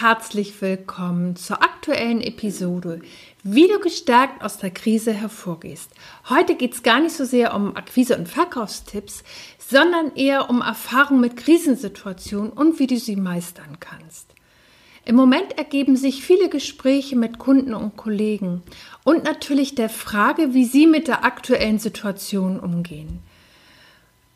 Herzlich willkommen zur aktuellen Episode, wie du gestärkt aus der Krise hervorgehst. Heute geht es gar nicht so sehr um Akquise- und Verkaufstipps, sondern eher um Erfahrung mit Krisensituationen und wie du sie meistern kannst. Im Moment ergeben sich viele Gespräche mit Kunden und Kollegen und natürlich der Frage, wie sie mit der aktuellen Situation umgehen.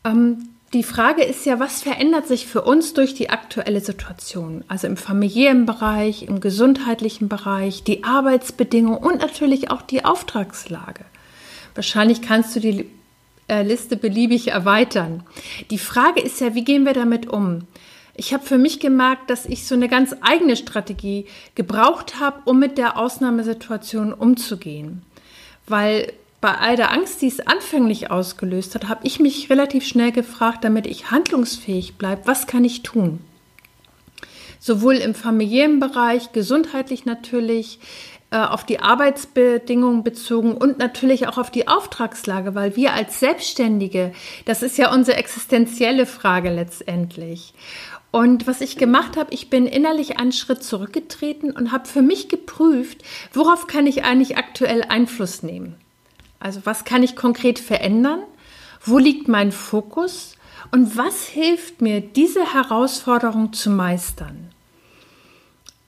Ähm, die Frage ist ja, was verändert sich für uns durch die aktuelle Situation? Also im familiären Bereich, im gesundheitlichen Bereich, die Arbeitsbedingungen und natürlich auch die Auftragslage. Wahrscheinlich kannst du die äh, Liste beliebig erweitern. Die Frage ist ja, wie gehen wir damit um? Ich habe für mich gemerkt, dass ich so eine ganz eigene Strategie gebraucht habe, um mit der Ausnahmesituation umzugehen. Weil bei all der Angst, die es anfänglich ausgelöst hat, habe ich mich relativ schnell gefragt, damit ich handlungsfähig bleibe, was kann ich tun? Sowohl im familiären Bereich, gesundheitlich natürlich, äh, auf die Arbeitsbedingungen bezogen und natürlich auch auf die Auftragslage, weil wir als Selbstständige, das ist ja unsere existenzielle Frage letztendlich. Und was ich gemacht habe, ich bin innerlich einen Schritt zurückgetreten und habe für mich geprüft, worauf kann ich eigentlich aktuell Einfluss nehmen. Also was kann ich konkret verändern? Wo liegt mein Fokus? Und was hilft mir, diese Herausforderung zu meistern?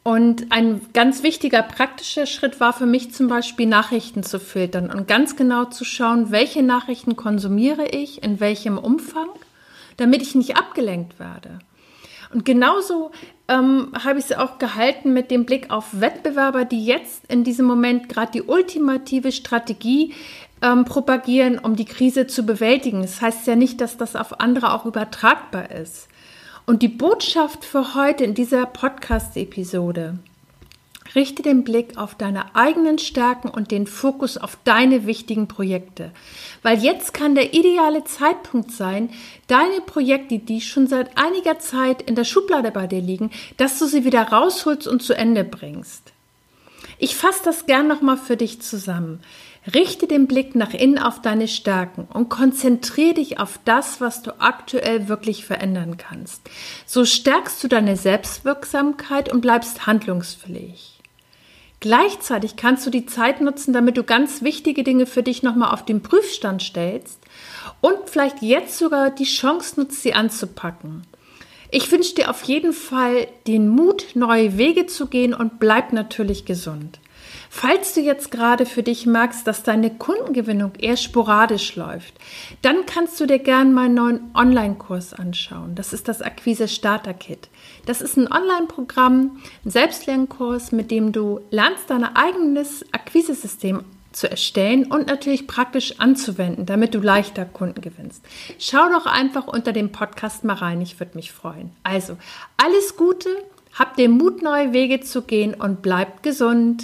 Und ein ganz wichtiger praktischer Schritt war für mich zum Beispiel Nachrichten zu filtern und ganz genau zu schauen, welche Nachrichten konsumiere ich, in welchem Umfang, damit ich nicht abgelenkt werde. Und genauso ähm, habe ich es auch gehalten mit dem Blick auf Wettbewerber, die jetzt in diesem Moment gerade die ultimative Strategie ähm, propagieren, um die Krise zu bewältigen. Das heißt ja nicht, dass das auf andere auch übertragbar ist. Und die Botschaft für heute in dieser Podcast-Episode Richte den Blick auf deine eigenen Stärken und den Fokus auf deine wichtigen Projekte. Weil jetzt kann der ideale Zeitpunkt sein, deine Projekte, die schon seit einiger Zeit in der Schublade bei dir liegen, dass du sie wieder rausholst und zu Ende bringst. Ich fasse das gern nochmal für dich zusammen. Richte den Blick nach innen auf deine Stärken und konzentriere dich auf das, was du aktuell wirklich verändern kannst. So stärkst du deine Selbstwirksamkeit und bleibst handlungsfähig. Gleichzeitig kannst du die Zeit nutzen, damit du ganz wichtige Dinge für dich nochmal auf den Prüfstand stellst und vielleicht jetzt sogar die Chance nutzt, sie anzupacken. Ich wünsche dir auf jeden Fall den Mut, neue Wege zu gehen und bleib natürlich gesund. Falls du jetzt gerade für dich merkst, dass deine Kundengewinnung eher sporadisch läuft, dann kannst du dir gerne meinen neuen Online-Kurs anschauen. Das ist das Akquise Starter Kit. Das ist ein Online-Programm, ein Selbstlernkurs, mit dem du lernst, dein eigenes Akquisesystem zu erstellen und natürlich praktisch anzuwenden, damit du leichter Kunden gewinnst. Schau doch einfach unter dem Podcast mal rein, ich würde mich freuen. Also, alles Gute, hab den Mut, neue Wege zu gehen und bleibt gesund.